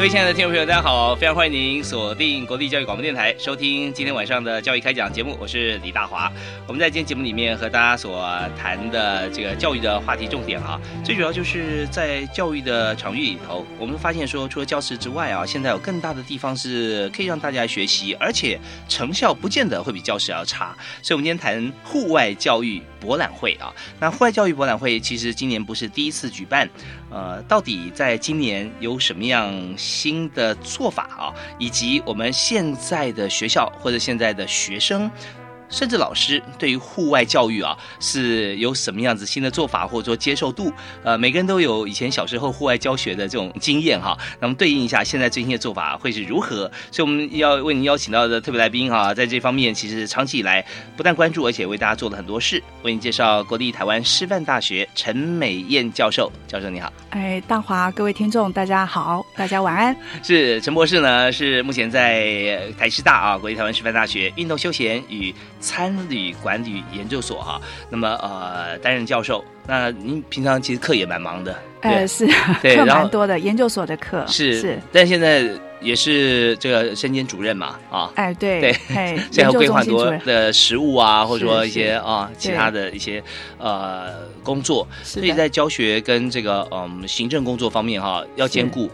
各位亲爱的听众朋友，大家好！非常欢迎您锁定国立教育广播电台，收听今天晚上的教育开讲节目。我是李大华。我们在今天节目里面和大家所谈的这个教育的话题重点啊，最主要就是在教育的场域里头，我们发现说，除了教室之外啊，现在有更大的地方是可以让大家学习，而且成效不见得会比教室要差。所以，我们今天谈户外教育博览会啊。那户外教育博览会其实今年不是第一次举办，呃，到底在今年有什么样？新的做法啊，以及我们现在的学校或者现在的学生。甚至老师对于户外教育啊是有什么样子新的做法，或者说接受度？呃，每个人都有以前小时候户外教学的这种经验哈。那么对应一下现在最新的做法会是如何？所以我们要为您邀请到的特别来宾哈，在这方面其实长期以来不但关注，而且为大家做了很多事。为您介绍国立台湾师范大学陈美燕教授，教授你好。哎，大华，各位听众大家好，大家晚安。是陈博士呢，是目前在台师大啊，国立台湾师范大学运动休闲与参旅管理研究所哈，那么呃担任教授。那您平常其实课也蛮忙的，呃 是，课蛮多的，研究所的课是是，但现在也是这个身兼主任嘛啊，哎对 对，现在规划很多的食物啊，或者说一些啊其他的一些呃工作，所以在教学跟这个嗯行政工作方面哈要兼顾。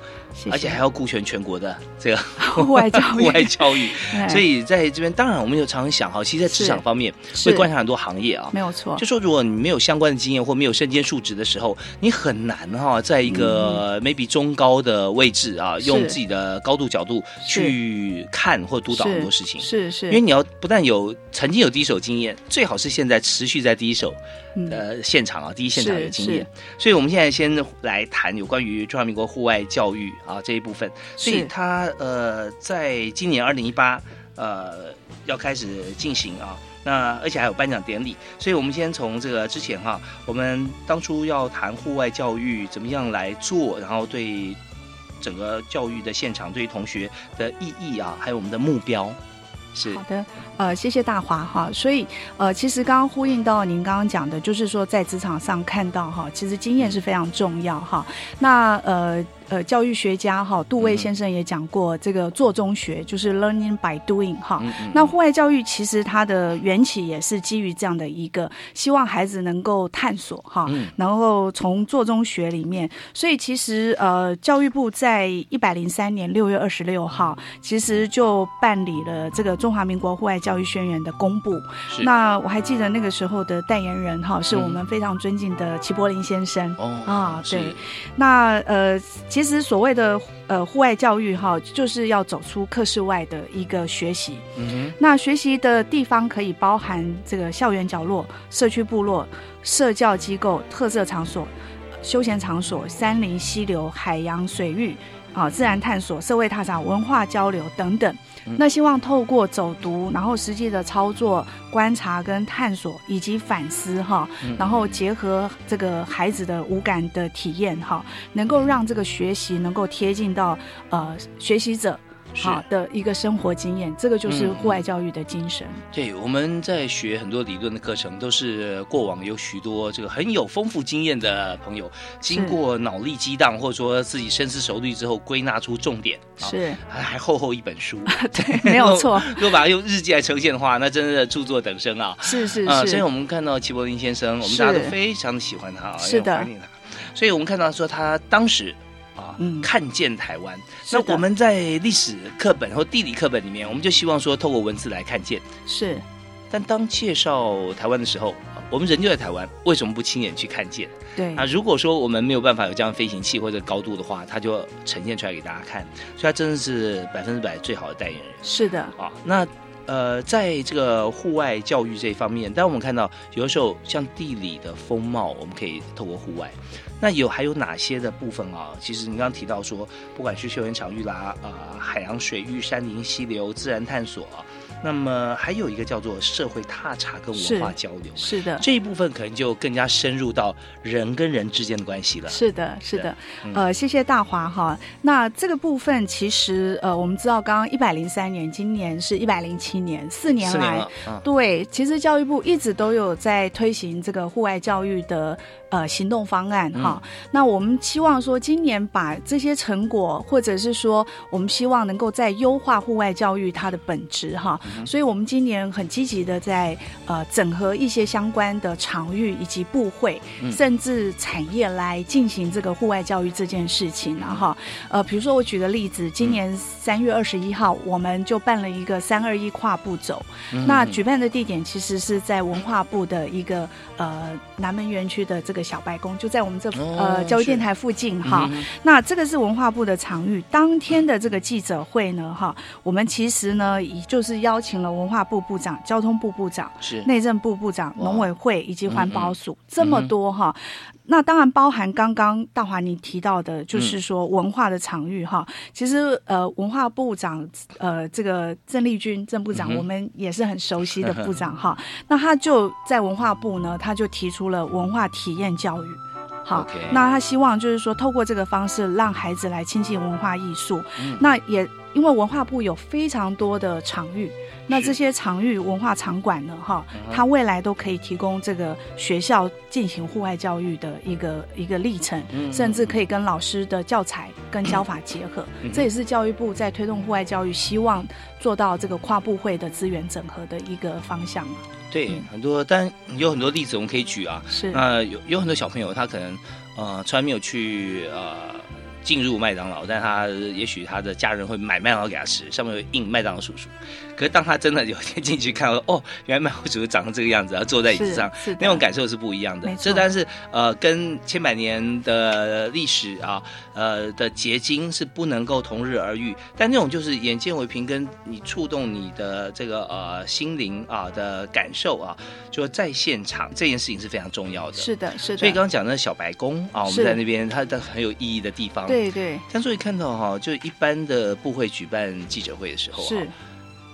而且还要顾全全国的 这个户外教育，户外教育，所以在这边当然我们有常常想哈，其实，在职场方面会观察很多行业啊，没有错。就说如果你没有相关的经验或没有身兼数职的时候，你很难哈，在一个 maybe 中高的位置啊，用自己的高度角度去看或督导很多事情，是是。因为你要不但有曾经有第一手经验，最好是现在持续在第一手呃现场啊，第一现场有经验。所以我们现在先来谈有关于中华民国户外教育。啊，这一部分，所以他呃，在今年二零一八呃要开始进行啊，那而且还有颁奖典礼，所以我们先从这个之前哈，我们当初要谈户外教育怎么样来做，然后对整个教育的现场，对于同学的意义啊，还有我们的目标。好的，呃，谢谢大华哈。所以，呃，其实刚刚呼应到您刚刚讲的，就是说在职场上看到哈，其实经验是非常重要哈。那呃呃，教育学家哈杜威先生也讲过，这个做中学就是 learning by doing 哈。那户外教育其实它的缘起也是基于这样的一个，希望孩子能够探索哈，然后从做中学里面。所以其实呃，教育部在一百零三年六月二十六号，其实就办理了这个。中华民国户外教育宣言的公布，那我还记得那个时候的代言人哈，是我们非常尊敬的齐柏林先生。哦啊，对，那呃，其实所谓的呃户外教育哈，就是要走出课室外的一个学习，嗯那学习的地方可以包含这个校园角落、社区部落、社教机构、特色场所、休闲场所、山林溪流、海洋水域啊、自然探索、社会踏查、文化交流等等。那希望透过走读，然后实际的操作、观察跟探索，以及反思哈，然后结合这个孩子的五感的体验哈，能够让这个学习能够贴近到呃学习者。好的一个生活经验，这个就是户外教育的精神。对，我们在学很多理论的课程，都是过往有许多这个很有丰富经验的朋友，经过脑力激荡，或者说自己深思熟虑之后，归纳出重点。是，还厚厚一本书，对，没有错。如果把它用日记来呈现的话，那真的著作等身啊！是是是。所以我们看到齐柏林先生，我们大家都非常的喜欢他，是的，怀念他。所以我们看到说他当时。啊，嗯看见台湾。那我们在历史课本或地理课本里面，我们就希望说透过文字来看见。是但当介绍台湾的时候，啊我们人就在台湾，为什么不亲眼去看见？对啊，如果说我们没有办法有这样飞行器或者高度的话，它就呈现出来给大家看，所以它真的是百分之百最好的代言人是的，啊。那呃，在这个户外教育这一方面，当我们看到有的时候像地理的风貌，我们可以透过户外。那有还有哪些的部分啊？其实你刚刚提到说，不管是休闲场域啦，呃，海洋水域、山林溪流、自然探索，那么还有一个叫做社会踏查跟文化交流。是的，这一部分可能就更加深入到人跟人之间的关系了。是的，是的，嗯呃，谢谢大华哈。那这个部分其实呃，我们知道刚刚一百零三年，今年是一百零七年，四年来对，其实教育部一直都有在推行这个户外教育的呃行动方案哈。那我们希望说，今年把这些成果，或者是说，我们希望能够再优化户外教育它的本质哈。所以我们今年很积极的在呃整合一些相关的场域以及部会，嗯甚至产业来进行这个户外教育这件事情然后呃，比如说我举个例子，今年三月二十一号，我们就办了一个三二一跨步走。嗯那举办的地点其实是在文化部的一个呃南门园区的这个小白宫，就在我们这、哦呃教育电台附近哈。嗯那这个是文化部的场域，当天的这个记者会呢哈，我们其实呢也就是邀请了文化部部长、交通部部长。是内政部部长、农委会以及环保嗯署、这么多哈，那当然包含刚刚大华你提到的，嗯就是说文化的场域哈。其实呃，文化部长呃这个郑丽君郑部长，嗯我们也是很熟悉的部长哈。那他就在文化部呢，他就提出了文化体验教育。好那他希望就是说，透过这个方式，让孩子来亲近文化艺术。嗯那也因为文化部有非常多的场域，那是这些场域文化场馆呢，哈它未来都可以提供这个学校进行户外教育的一个一个历程，嗯甚至可以跟老师的教材跟教法结合。这也是教育部在推动户外教育，希望做到这个跨部会的资源整合的一个方向嘛。对嗯很多，但有很多例子我们可以举啊。是，那有有很多小朋友，他可能呃从来没有去呃进入麦当劳，但他也许他的家人会买麦当劳给他吃，上面会印麦当劳叔叔。可是当他真的有一天进去看到，哦，原来麦当劳叔叔长成这个样子，然后坐在椅子上，是那种感受是不一样的这但是呃，跟千百年的历史啊，呃的结晶是不能够同日而语。但那种就是眼见为凭，跟你触动你的这个呃心灵啊的感受啊，就在现场这件事情是非常重要的。是的，是的。所以刚刚讲的小白宫啊，我们在那边，它的很有意义的地方。。对对但所以看到哈，就一般的部会举办记者会的时候啊，是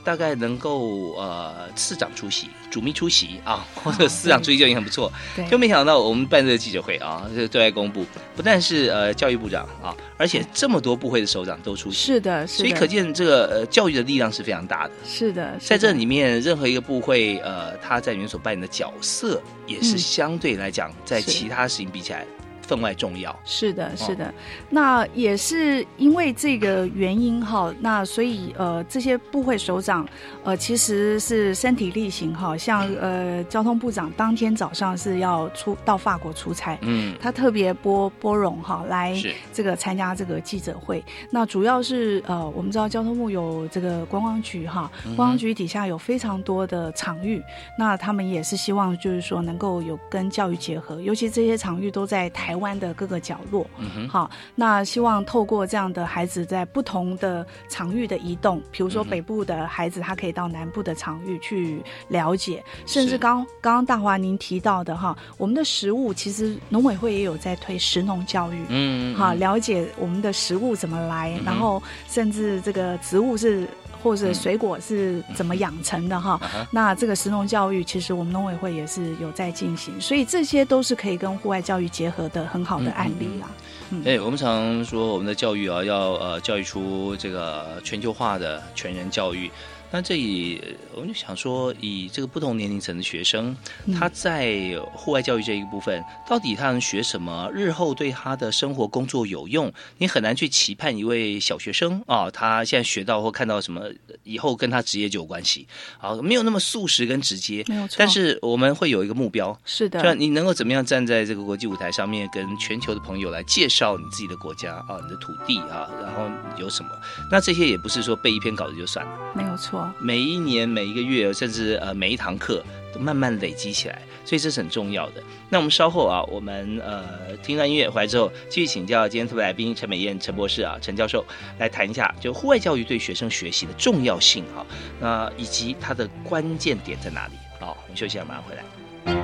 大概能够呃市长出席、主秘出席啊，或者市长出席就已经很不错。对，就没想到我们办这个记者会啊，这对外公布，不但是呃教育部长啊，而且这么多部会的首长都出席，是的，是的。所以可见这个呃教育的力量是非常大的。是的，是在这里面，任何一个部会，呃，他在里面所扮演的角色，也是嗯相对来讲，在其他事情比起来分外重要。是的，哦。是的，那也是因为这个原因哈，那所以呃，这些部会首长呃其实是身体力行哈，像呃交通部长当天早上是要出到法国出差。嗯，他特别拨拨冗哈来这个参加这个记者会，那主要是呃我们知道交通部有这个观光局哈，嗯观光局底下有非常多的场域，那他们也是希望就是说能够有跟教育结合，尤其这些场域都在台湾的各个角落。嗯哼，好，那希望透过这样的孩子在不同的场域的移动，比如说北部的孩子，他可以到南部的场域去了解，甚至刚刚刚大华您提到的哈，我们的食物其实农委会也有在推食农教育。嗯，好，嗯。了解我们的食物怎么来，嗯然后甚至这个植物是或者嗯水果是怎么养成的哈。那这个食农教育，其实我们农委会也是有在进行，所以这些都是可以跟户外教育结合的很好的案例啦。嗯哎，我们常说我们的教育啊，要呃教育出这个全球化的全人教育。那这里呃我们就想说，以这个不同年龄层的学生，嗯他在户外教育这一部分，到底他能学什么，日后对他的生活工作有用？你很难去期盼一位小学生啊，他现在学到或看到什么，以后跟他职业就有关系啊，没有那么速食跟直接。没有错。但是我们会有一个目标，是的，就你能够怎么样站在这个国际舞台上面，跟全球的朋友来介绍你自己的国家啊，你的土地啊，然后有什么？那这些也不是说背一篇稿子就算了，没有错。每一年、每一个月，甚至呃每一堂课，都慢慢累积起来，所以这是很重要的。那我们稍后啊，我们呃听段音乐回来之后，继续请教今天特别来宾陈美燕陈博士啊，陈教授来谈一下，就户外教育对学生学习的重要性啊、那以及它的关键点在哪里？好，我们休息一下，马上回来。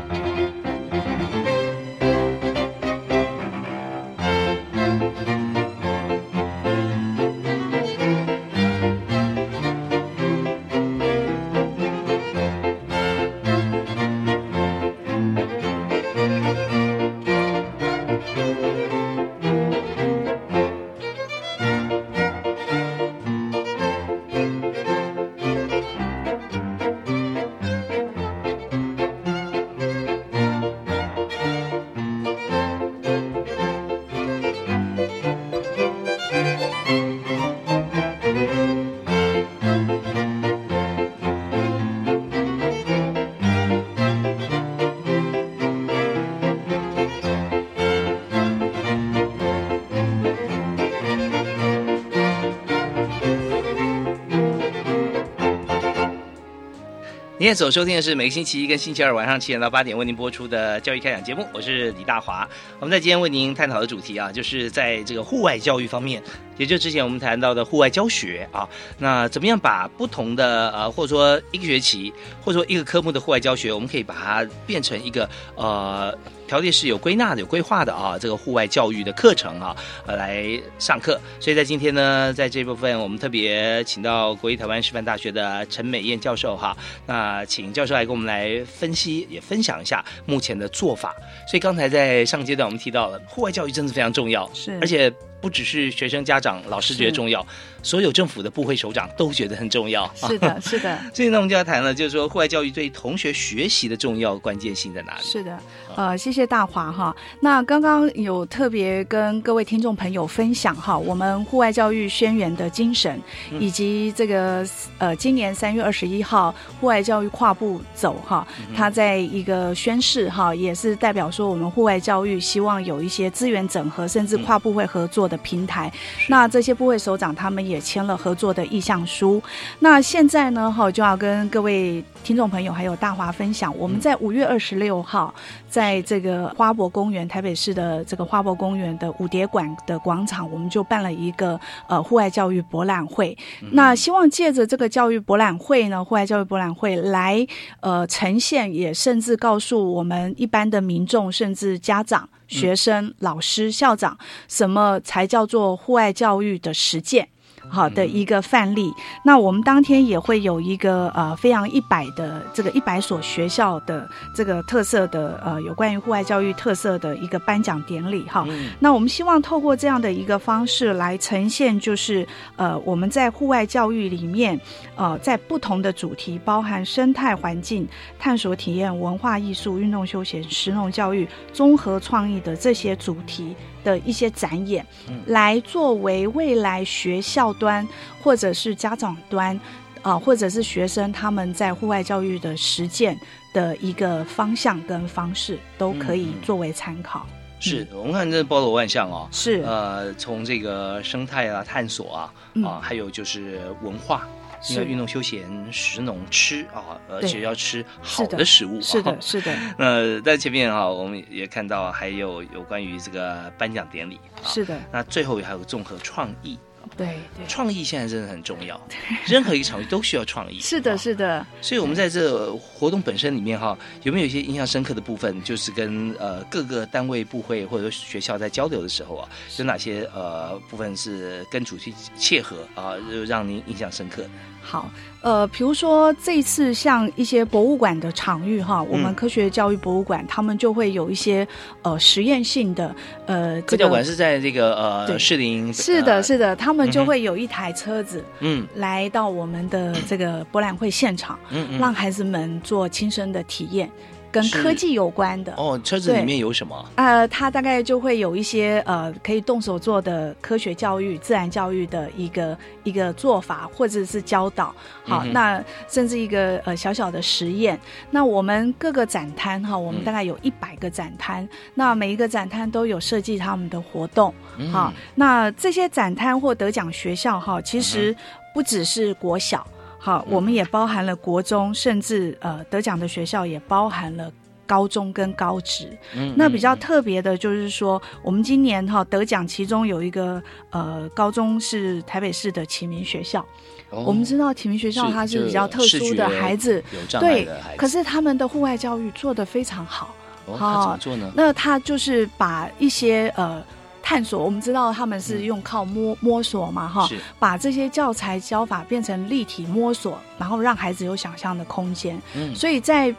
你也所收听的是每个星期一跟星期二晚上七点到八点为您播出的教育开讲节目，我是李大华。我们在今天为您探讨的主题啊，就是在这个户外教育方面，也就之前我们谈到的户外教学啊，那怎么样把不同的呃，或者说一个学期，或者说一个科目的户外教学，我们可以把它变成一个呃。条例是有归纳的、有规划的啊，这个户外教育的课程啊，呃，来上课。所以在今天呢，在这部分，我们特别请到国立台湾师范大学的陈美燕教授哈，那请教授来跟我们来分析，也分享一下目前的做法。所以刚才在上阶段我们提到了，户外教育真的非常重要，是而且不只是学生、家长、老师觉得重要，所有政府的部会首长都觉得很重要。是的，是的，所以呢，我们就要谈了，就是说户外教育对同学学习的重要关键性在哪里？是的，呃，谢谢大华哈。那刚刚有特别跟各位听众朋友分享哈，我们户外教育宣言的精神，嗯以及这个呃，今年三月二十一号户外教育跨步走哈，嗯它在一个宣誓哈，也是代表说我们户外教育希望有一些资源整合，甚至嗯跨部会合作的平台。那这些部会首长他们也签了合作的意向书。那现在呢，哈，就要跟各位听众朋友还有大华分享，我们在五月二十六号，在这个花博公园，台北市的这个花博公园的五蝶馆的广场，我们就办了一个呃户外教育博览会。那希望借着这个教育博览会呢，户外教育博览会来呃呈现，也甚至告诉我们一般的民众，甚至家长。学生、老师、校长，什么才叫做户外教育的实践？好的一个范例。那我们当天也会有一个呃非常一百的这个一百所学校的这个特色的呃有关于户外教育特色的一个颁奖典礼哈。嗯那我们希望透过这样的一个方式来呈现，就是呃我们在户外教育里面，呃在不同的主题，包含生态环境、探索体验、文化艺术、运动休闲、实农教育、综合创意的这些主题的一些展演，嗯来作为未来学校端或者是家长端。啊、或者是学生他们在户外教育的实践的一个方向跟方式，都可以作为参考。是我们看这包罗万象哦，是，呃，从这个生态啊、探索啊，嗯啊，还有就是文化，因为运动休闲、食农吃啊，而对。且要吃好的的。食物。是的，啊是的，那在前面啊，我们也看到还有有关于这个颁奖典礼啊，是的，那最后还有综合创意。对对，创意现在真的很重要，任何一个场域都需要创意。是的，啊是的，所以我们在这活动本身里面哈，有没有一些印象深刻的部分？就是跟呃各个单位、部会或者说学校在交流的时候啊，有哪些呃部分是跟主题切合啊，就让您印象深刻的？好，呃，比如说这一次像一些博物馆的场域哈，我们嗯科学教育博物馆，他们就会有一些呃实验性的呃科教馆是在这个呃对。士林，是的，呃是的，他们就会有一台车子嗯。来到我们的这个博览会现场，嗯嗯。让孩子们做亲身的体验，跟科技有关的。哦，车子里面有什么？呃，它大概就会有一些呃可以动手做的科学教育、自然教育的一个一个做法，或者是教导。好，嗯那甚至一个呃小小的实验。那我们各个展摊哈，我们嗯大概有一百个展摊，那每一个展摊都有设计他们的活动。嗯好，那这些展摊或得奖学校哈，其实不只是国小，好，嗯我们也包含了国中，甚至呃得奖的学校也包含了。高中跟高职，嗯那比较嗯特别的就是说，我们今年哈得奖，其中有一个呃高中是台北市的启明学校。哦我们知道启明学校它是比较特殊的孩子，对可是他们的户外教育做得非常好。哦，他怎么做呢？那他就是把一些呃探索，我们知道他们是用靠摸摸索嘛哈，把这些教材教法变成立体摸索，然后让孩子有想象的空间。嗯所以在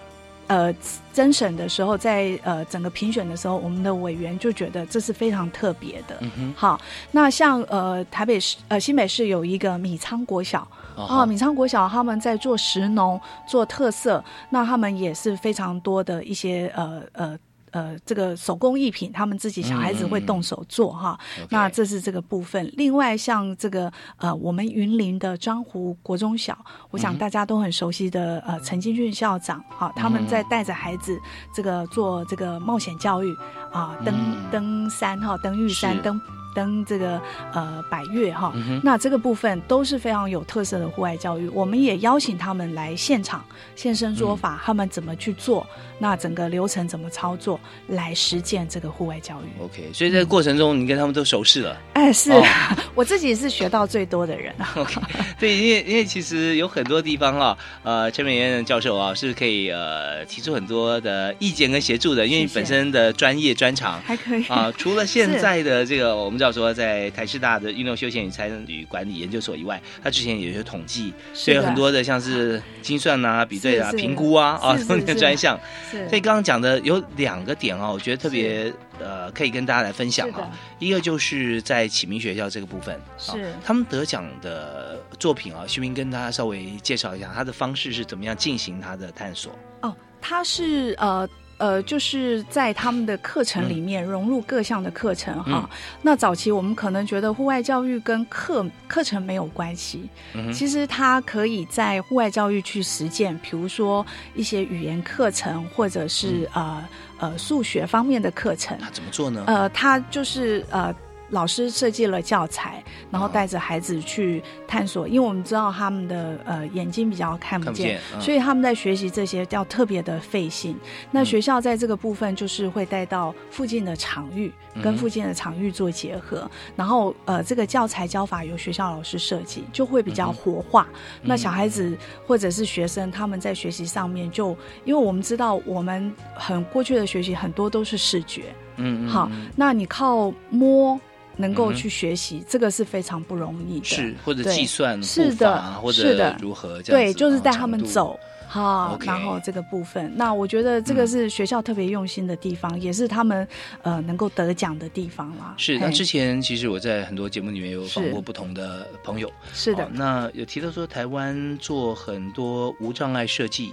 呃甄审的时候，在呃整个评选的时候，我们的委员就觉得这是非常特别的。嗯哼，好，那像呃台北市呃新北市有一个米仓国小哦啊，米仓国小他们在做食农做特色，那他们也是非常多的一些呃呃。呃，这个手工艺品，他们自己小孩子会动手做哈。那这是这个部分。另外，像这个呃，我们云林的彰湖国中小，我想大家都很熟悉的呃陈金俊校长，哈、他们在带着孩子这个做这个冒险教育啊，登、嗯。登山哈，登玉山，登登这个呃百越哈。嗯那这个部分都是非常有特色的户外教育，我们也邀请他们来现场现身说法，嗯他们怎么去做，那整个流程怎么操作，来实践这个户外教育。OK，所以在过程中你跟他们都熟识了。哎，是、哦 我自己是学到最多的人啊。OK，对，因为因为其实有很多地方啊，呃，陈美妍教授啊是可以呃提出很多的意见跟协助的，因为本身的专业专长。还可以啊，除了现在的这个，我们知道说在台师大的运动休闲与参与管理研究所以外，他之前也有统计，所以有很多的像是精算啊、比对啊、评估啊啊是是等等是专项。是所以刚刚讲的有两个点啊，我觉得特别呃，可以跟大家来分享啊。一个就是在启明学校这个部分，啊是他们得奖的作品啊，徐明跟大家稍微介绍一下，他的方式是怎么样进行他的探索。哦，他是呃。呃，就是在他们的课程里面融入各项的课程哈。嗯那早期我们可能觉得户外教育跟课课程没有关系，嗯，其实它可以在户外教育去实践，比如说一些语言课程，或者是、呃呃数学方面的课程。那怎么做呢？呃，它就是呃，老师设计了教材，然后哦。带着孩子去探索，因为我们知道他们的呃眼睛比较看不见，不见嗯。所以他们在学习这些要特别的费心。那嗯学校在这个部分就是会带到附近的场域，嗯。跟附近的场域做结合，然后呃，这个教材教法由学校老师设计，就会比较活化。那小孩子或者是学生，他们在学习上面就，因为我们知道我们很过去的学习很多都是视觉，嗯嗯，好嗯，那你靠摸能够去学习，这个是非常不容易的。是或者对计算是的或者是的如何这样对，就是带他们走。好然后这个部分，那我觉得这个嗯是学校特别用心的地方，也是他们呃能够得奖的地方啦。是，那之前其实我在很多节目里面有访是过不同的朋友，是的哦，那有提到说台湾做很多无障碍设计，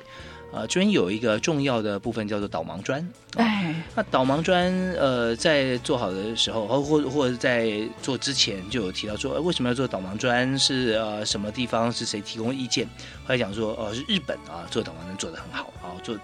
呃，这边有一个重要的部分叫做导盲砖。哦哎，那导盲砖，呃，在做好的时候，或或或者在做之前，就有提到说，呃为什么要做导盲砖？是呃什么地方是谁提供意见？后来讲说，哦、是日本啊，做导盲砖做的很好，啊，做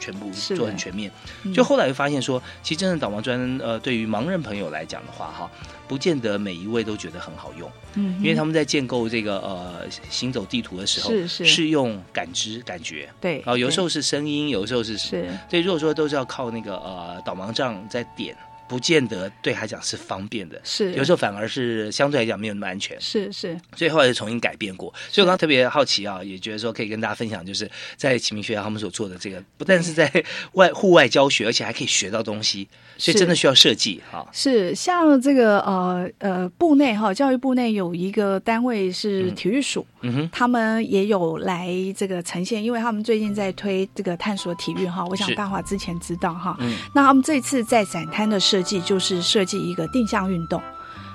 全部做很全面。嗯就后来又发现说，其实真的导盲砖，呃，对于盲人朋友来讲的话，哈，不见得每一位都觉得很好用，嗯，因为他们在建构这个呃行走地图的时候，是是。用感知感觉，对，对然后有时候是声音，有时候是是。所以如果说都是要靠那个呃导盲杖在点，不不见得对他讲是方便的，是有时候反而是相对来讲没有那么安全。是是所以后来就重新改变过。所以我刚刚特别好奇啊，也觉得说可以跟大家分享，就是在启明学校他们所做的这个，不但是在外户外教学，而且还可以学到东西，所以真的需要设计哈。是，像这个呃呃部内哈，教育部内有一个单位是体育署，嗯哼，他们也有来这个呈现，因为他们最近在推这个探索体育哈，我想大华之前知道哈。嗯那他们这次在展摊的设计就是设计一个定向运动，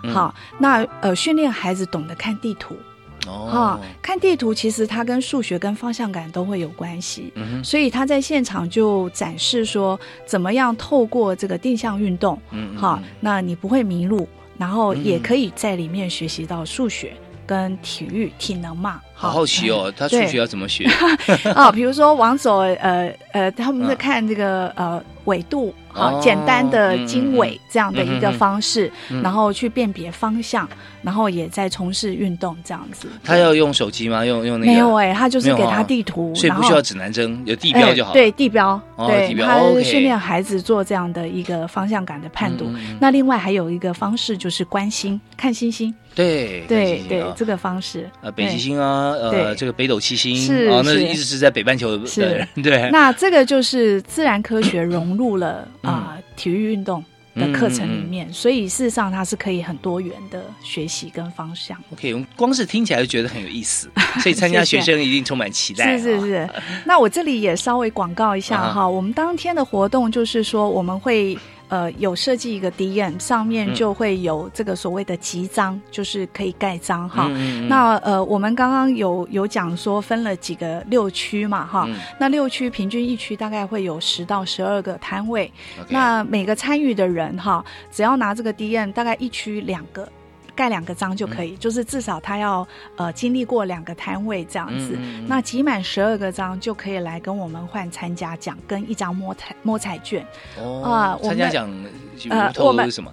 嗯好，那呃训练孩子懂得看地图哈、哦，看地图其实它跟数学跟方向感都会有关系。嗯，所以他在现场就展示说，怎么样透过这个定向运动，嗯好，那你不会迷路，然后也嗯可以在里面学习到数学跟体育体能嘛。好好奇哦，他数学要怎么学？啊，比如说往左，呃呃，他们在嗯看这个呃纬度，好、哦简单的经纬这样的一个方式，嗯。然后去辨别方向，然后也在从事运动这样子。他要用手机吗？用用那个？没有哎、他就是给他地图，所以不需要指南针，有地标就好。哎对地标，哦对，他训练孩子做这样的一个方向感的判读。嗯嗯嗯那另外还有一个方式就是观星，看星星，对对对，啊这个方式。呃，北极星啊，呃，对这个北斗七星是啊，那一直是在北半球的对，那这个就是自然科学融入了嗯啊、体育运动的课程里面，所以事实上它是可以很多元的学习跟方向。OK，光是听起来就觉得很有意思，所以参加学生一定充满期待。啊，是是是，那我这里也稍微广告一下啊哈，我们当天的活动就是说我们会。呃，有设计一个 DM，上面嗯。就会有这个所谓的集章，就是可以盖章哈。那呃，我们刚刚有有讲说分了几个六区嘛哈，嗯。那六区平均一区大概会有十到十二个摊位，那每个参与的人哈，只要拿这个 DM，大概一区两个。盖两个章就可嗯以，就是至少他要呃经历过两个摊位这样子。那集满十二个章就可以来跟我们换参加奖跟一张摸彩摸彩券。哦啊我们参加奖呃我们什么？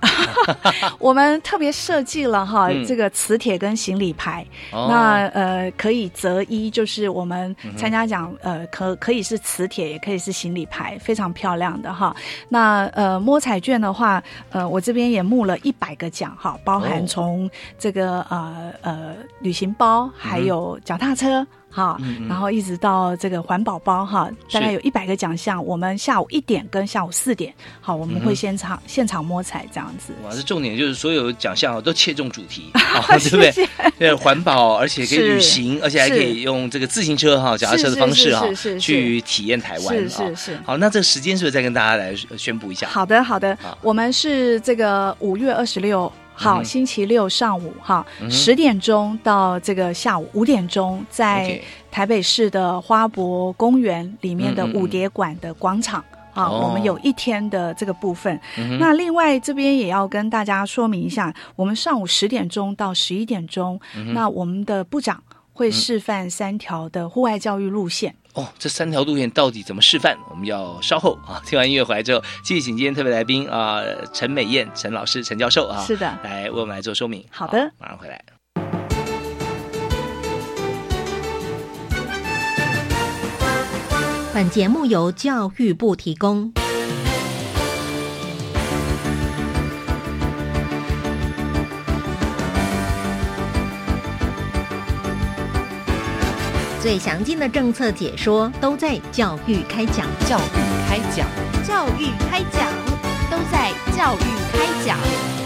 我们特别设计了哈、嗯这个磁铁跟行李牌，哦那呃可以择一，就是我们参加奖呃可可以是磁铁，也可以是行李牌，非常漂亮的哈。那呃摸彩券的话，呃我这边也募了一百个奖哈，包哦含从这个呃呃旅行包，还有脚踏车。哈，然后一直到这个环保包哈，大概有一百个奖项。我们下午一点跟下午四点，好，我们会现场、现场摸彩这样子。哇，这重点就是所有奖项都切中主题，啊，对不对？对，环保，而且可以旅行，而且还可以用这个自行车哈、脚踏车的方式哈去体验台湾是啊是。是。好，那这个时间是不是再跟大家来呃宣布一下？好的，好的好，我们是这个五月二十六号、嗯。星期六上午哈十、点钟到这个下午五点钟，在台北市的花博公园里面的嗯嗯嗯。舞蝶馆的广场。啊，哦。我们有一天的这个部分。嗯那另外这边也要跟大家说明一下，我们上午十点钟到十一点钟，嗯那我们的部长会示范三条的户外教育路线。哦，这三条路线到底怎么示范？我们要稍后啊，听完音乐回来之后，继续请今天特别来宾啊，陈美燕陈老师陈教授啊，是的来为我们来做说明。好的马上回来。本节目由教育部提供。最详尽的政策解说都在教育开讲，教育开讲。教育开讲，都在教育开讲。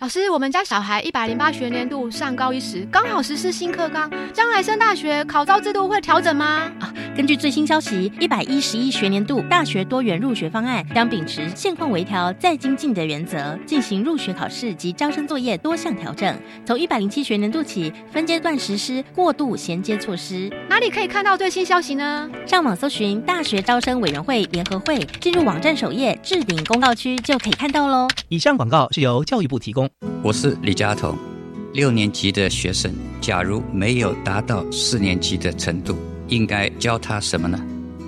老师，我们家小孩一百零八学年度上高一时，刚好实施新课纲，将来升大学考招制度会调整吗？啊，根据最新消息，一百一十一学年度大学多元入学方案将秉持现况微调再精进的原则，进行入学考试及招生作业多项调整。从一百零七学年度起，分阶段实施过渡衔接措施。哪里可以看到最新消息呢？上网搜寻大学招生委员会联合会，进入网站首页置顶公告区就可以看到喽。以上广告是由教育部提供。我是李佳彤，六年级的学生，假如没有达到四年级的程度，应该教他什么呢？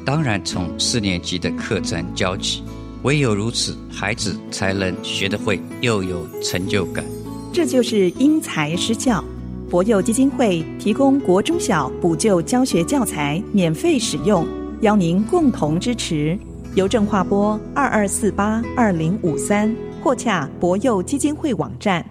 当然从四年级的课程教起，唯有如此，孩子才能学得会，又有成就感。这就是因材施教。博幼基金会提供国中小补救教学教材免费使用，邀您共同支持。邮政划拨二二四八二零五三。洽博幼基金会网站。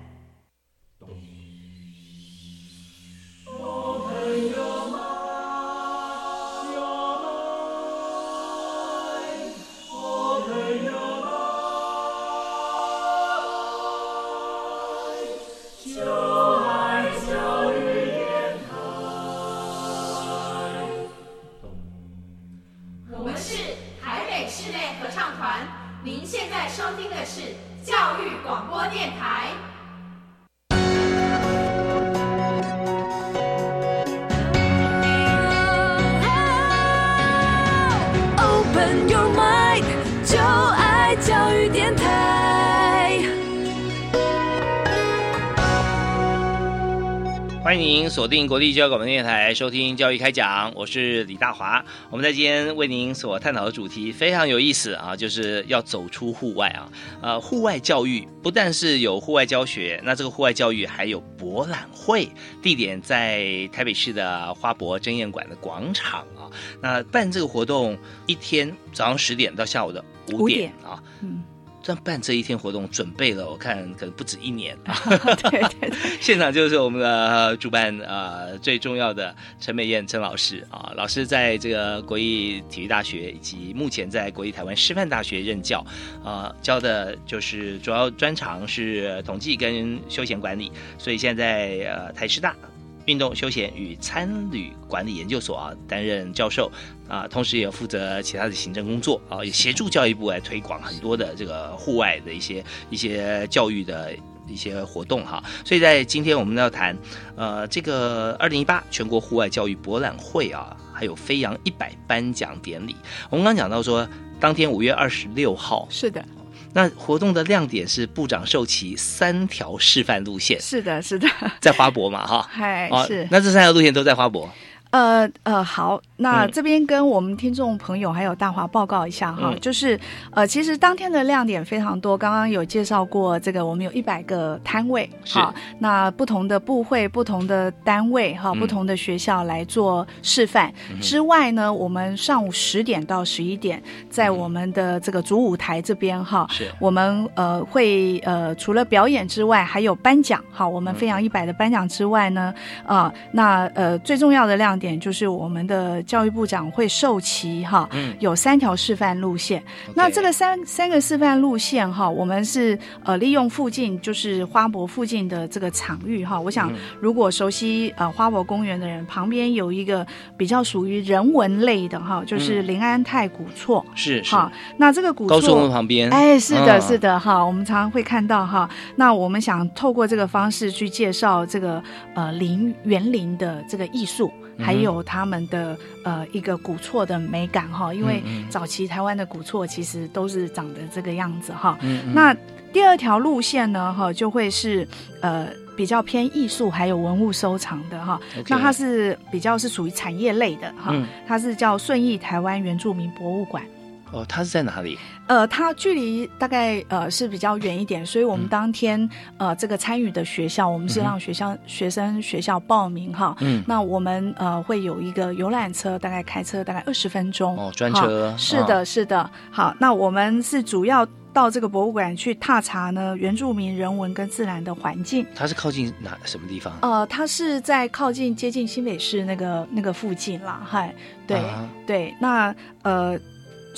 国立教育广播电台收听教育开讲，我是李大华。我们在今天为您所探讨的主题非常有意思啊，就是要走出户外啊。呃，户外教育不但是有户外教学，那这个户外教育还有博览会，地点在台北市的花博争艳馆的广场啊。那办这个活动一天早上十点到下午的五点啊。嗯。这办这一天活动，准备了我看可能不止一年。对 对对，现场就是我们的主办呃最重要的陈美燕陈老师啊，老师在这个国立体育大学以及目前在国立台湾师范大学任教，啊教的就是主要专长是统计跟休闲管理，所以现在呃台师大。运动休闲与参旅管理研究所啊，担任教授啊，同时也负责其他的行政工作啊，也协助教育部来推广很多的这个户外的一些一些教育的一些活动哈。所以在今天我们要谈呃这个二零一八全国户外教育博览会啊，还有飞扬一百颁奖典礼。我们刚讲到说，当天五月二十六号是的。那活动的亮点是部长授旗三条示范路线，是的，是的，在花博嘛，哈，嗨，是。那这三条路线都在花博。呃呃，好，那这边跟我们听众朋友还有大华报告一下哈，就是呃，其实当天的亮点非常多，刚刚有介绍过这个，我们有一百个摊位，好，那不同的部会、不同的单位哈、不同的学校来做示范之外呢，我们上午十点到十一点，在我们的这个主舞台这边哈，是，我们呃会呃除了表演之外，还有颁奖，哈，我们飞扬一百的颁奖之外呢，啊，那呃最重要的亮。点就是我们的教育部长会授旗哈，有三条示范路线。那这个三三个示范路线哈，我们是呃利用附近就是花博附近的这个场域哈。我想如果熟悉呃花博公园的人，旁边有一个比较属于人文类的哈，就是临安泰古厝是哈。那这个古高速公路旁边，哎，是的，是的哈。我们常常会看到哈。那我们想透过这个方式去介绍这个呃林园林的这个艺术。还有他们的呃一个古厝的美感哈，因为早期台湾的古厝其实都是长得这个样子哈。那第二条路线呢哈，就会是呃比较偏艺术还有文物收藏的哈。那它是比较是属于产业类的哈，它是叫顺义台湾原住民博物馆。哦，它是在哪里？呃，它距离大概呃是比较远一点，所以我们当天、呃这个参与的学校，我们是让学校、学生学校报名哈。嗯那我们呃会有一个游览车，大概开车大概二十分钟。哦专车是的，是的。好，那我们是主要到这个博物馆去踏查呢原住民人文跟自然的环境。它是靠近哪什么地方？呃，它是在靠近接近新北市那个那个附近啦，嗨，对、啊对，那呃，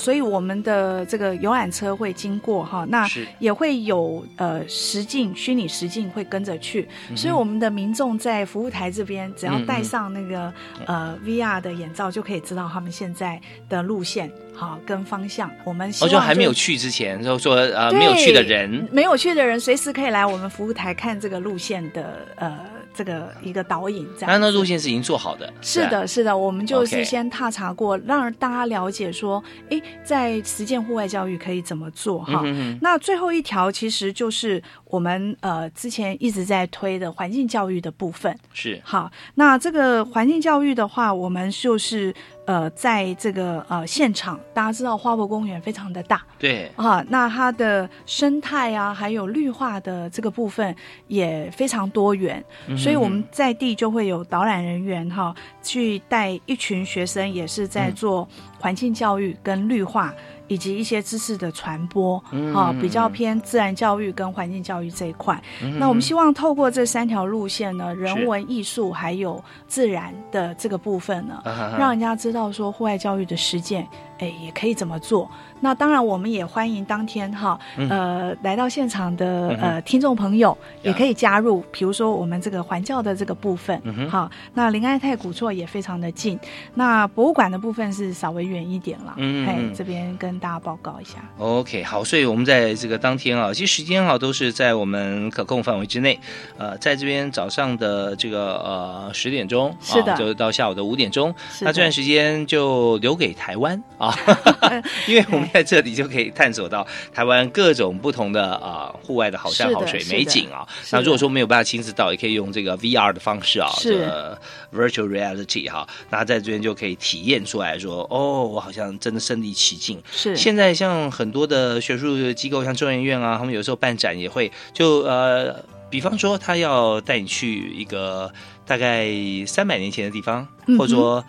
所以我们的这个游览车会经过哈，那也会有呃实境虚拟实境会跟着去，嗯所以我们的民众在服务台这边只要戴上那个、呃 VR 的眼罩，就可以知道他们现在的路线好跟方向。我们希哦，望就还没有去之前，就说呃没有去的人，没有去的人，随时可以来我们服务台看这个路线的呃这个一个导引，这样那那路线是已经做好的。是的，是的，我们就是先踏查过，让大家了解说，哎，在实践户外教育可以怎么做哈。那最后一条其实就是我们呃之前一直在推的环境教育的部分。是好，那这个环境教育的话，我们就是呃在这个呃现场，大家知道花博公园非常的大，对，啊，那它的生态啊，还有绿化的这个部分也非常多元，嗯所以我们在地就会有导览人员哈，去带一群学生，也是在嗯。做环境教育跟绿化。以及一些知识的传播，嗯啊，嗯比较偏自然教育跟环境教育这一块。嗯那我们希望透过这三条路线呢，人文、艺术还有自然的这个部分呢，让人家知道说户外教育的实践，哎，也可以怎么做。那当然，我们也欢迎当天哈，嗯。呃，来到现场的呃听众朋友也可以加入，比如说我们这个环教的这个部分嗯，哼。好，那林爱泰古厝也非常的近，那博物馆的部分是稍微远一点了，哎嗯这边跟大家报告一下。OK，好，所以我们在这个当天啊，其实时间啊都是在我们可控范围之内。呃，在这边早上的这个呃十点钟，是的。啊，就到下午的五点钟，是那这段时间就留给台湾啊，因为我们在这里就可以探索到台湾各种不同的啊、户外的好山好水美景啊。那如果说没有办法亲自到，也可以用这个 VR 的方式啊，这个 Virtual Reality 哈、那在这边就可以体验出来说，哦，我好像真的身临其境。是。现在像很多的学术机构，像中研院啊，他们有时候办展也会就呃，比方说他要带你去一个大概三百年前的地方，嗯或者说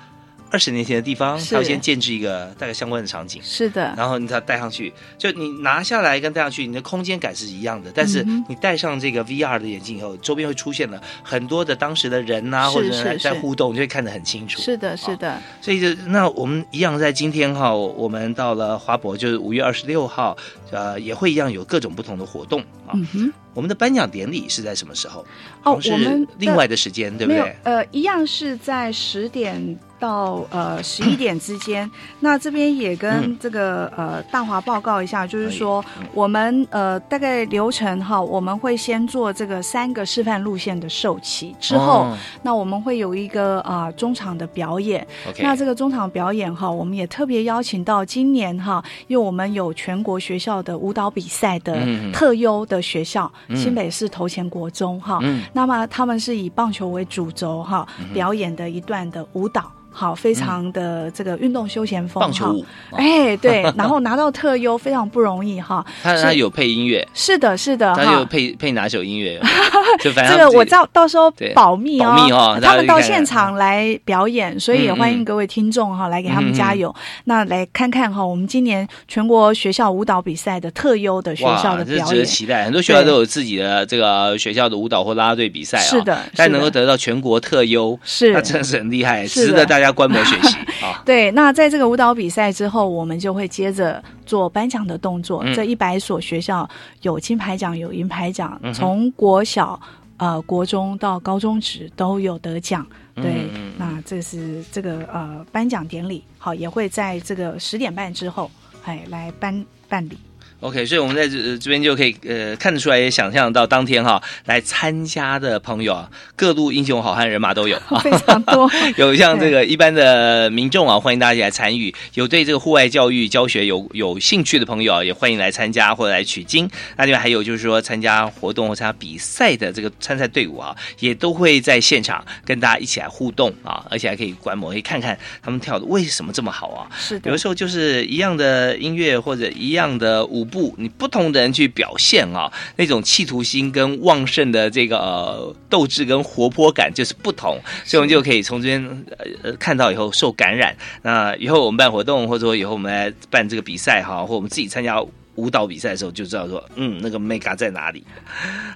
二十年前的地方，是他会先建制一个大概相关的场景。是的，然后你再戴上去，就你拿下来跟戴上去，你的空间感是一样的。但是你戴上这个 VR 的眼镜以后，周边会出现了很多的当时的人呐、是或者在互动，你就会看得很清楚。是的，是的，所以就那我们一样在今天哈，我们到了华博，就是五月二十六号，呃，也会一样有各种不同的活动啊。嗯哼。我们的颁奖典礼是在什么时候？哦我们另外的时间，对不对？，呃，一样是在十点到呃十一点之间。那这边也跟嗯这个、呃大华报告一下，就是说我们呃大概流程哈，我们会先做这个三个示范路线的授旗，之后、哦那我们会有一个啊、呃中场的表演。那这个中场表演哈，我们也特别邀请到今年哈，因为我们有全国学校的舞蹈比赛的特优的学校，嗯新北市头前国中哈。嗯那么他们是以棒球为主轴哈，表演的一段的舞蹈。好，非常的这个运动休闲风，棒球舞。哈 哎，对，然后拿到特优非常不容易哈。是他他有配音乐，是的，是的，他哈。有配配哪首音乐？就反正这个我到到时候保密哦，保密哦他们到现场来表演，所以也欢迎各位听众哈来给他们加油。那来看看哈，我们今年全国学校舞蹈比赛的特优的学校的表演。值得期待。很多学校都有自己的这个学校的舞蹈或啦啦队比赛啊，是的但是能够得到全国特优，是。那真的是很厉害，是的。值得大家观摩学习 啊。对，那在这个舞蹈比赛之后，我们就会接着做颁奖的动作。嗯这一百所学校有金牌奖，有银牌奖，嗯从国小、呃国中到高中职都有得奖。对，那这是这个呃颁奖典礼，好，也会在这个十点半之后，哎来颁办理。OK，所以我们在这这边就可以呃看得出来，也想象到当天哈来参加的朋友啊，各路英雄好汉人马都有，非常多。有像这个一般的民众啊，欢迎大家来参与；有对这个户外教育教学有有兴趣的朋友啊，也欢迎来参加或者来取经。那另外还有就是说参加活动或参加比赛的这个参赛队伍啊，也都会在现场跟大家一起来互动啊，而且还可以观摩，可以看看他们跳的为什么这么好啊。是的，有的时候就是一样的音乐或者一样的舞。不，你不同的人去表现啊，那种企图心跟旺盛的这个呃斗志跟活泼感就是不同，所以我们就可以从这边呃看到以后受感染。那以后我们办活动，或者说以后我们来办这个比赛哈，或我们自己参加舞蹈比赛的时候，就知道说，嗯，那个 mega 在哪里。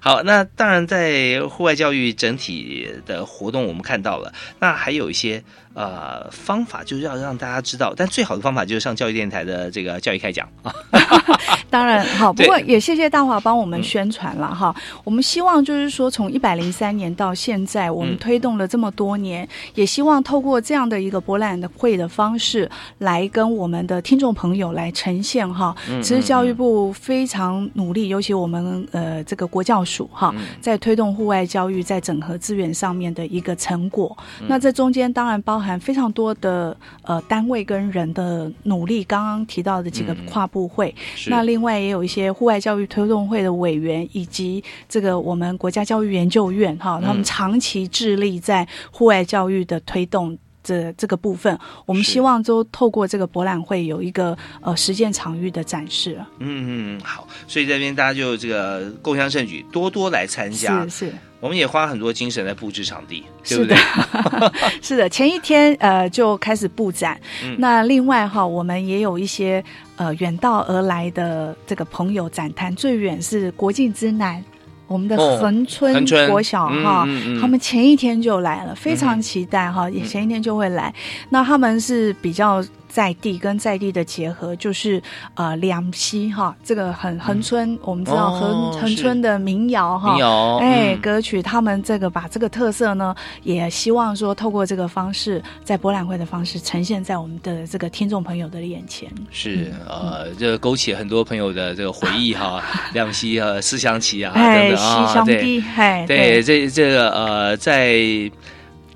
好，那当然在户外教育整体的活动，我们看到了，那还有一些。呃，方法就是要让大家知道，但最好的方法就是上教育电台的这个教育开讲啊。当然好，不过也谢谢大华帮我们宣传了哈。我们希望就是说，从一百零三年到现在，我们推动了这么多年，也希望透过这样的一个博览会的方式来跟我们的听众朋友来呈现哈。其实教育部非常努力，尤其我们呃这个国教署哈，在推动户外教育在整合资源上面的一个成果。那这中间当然包含。含非常多的呃单位跟人的努力，刚刚提到的几个跨部会，那另外也有一些户外教育推动会的委员，以及这个我们国家教育研究院哈，他们长期致力在户外教育的推动这这个部分，我们希望都透过这个博览会有一个呃实践场域的展示。嗯嗯，好，所以这边大家就这个共襄盛举，多多来参加。是是。我们也花很多精神在布置场地，对不对？是的，前一天呃就开始布展。那另外哈，我们也有一些呃远道而来的这个朋友展摊，最远是国境之南，我们的恒春国小哈，他们前一天就来了，非常期待哈，也前一天就会来。那他们是比较。在地跟在地的结合，就是呃两溪哈，这个很恒春，我们知道恒恒村的民谣哈，民谣哎歌曲，他们这个把这个特色呢，也希望说透过这个方式，在博览会的方式呈现在我们的这个听众朋友的眼前。是呃，这勾起很多朋友的这个回忆哈，两溪啊，思乡旗啊，等等啊，对，对，这这个呃，在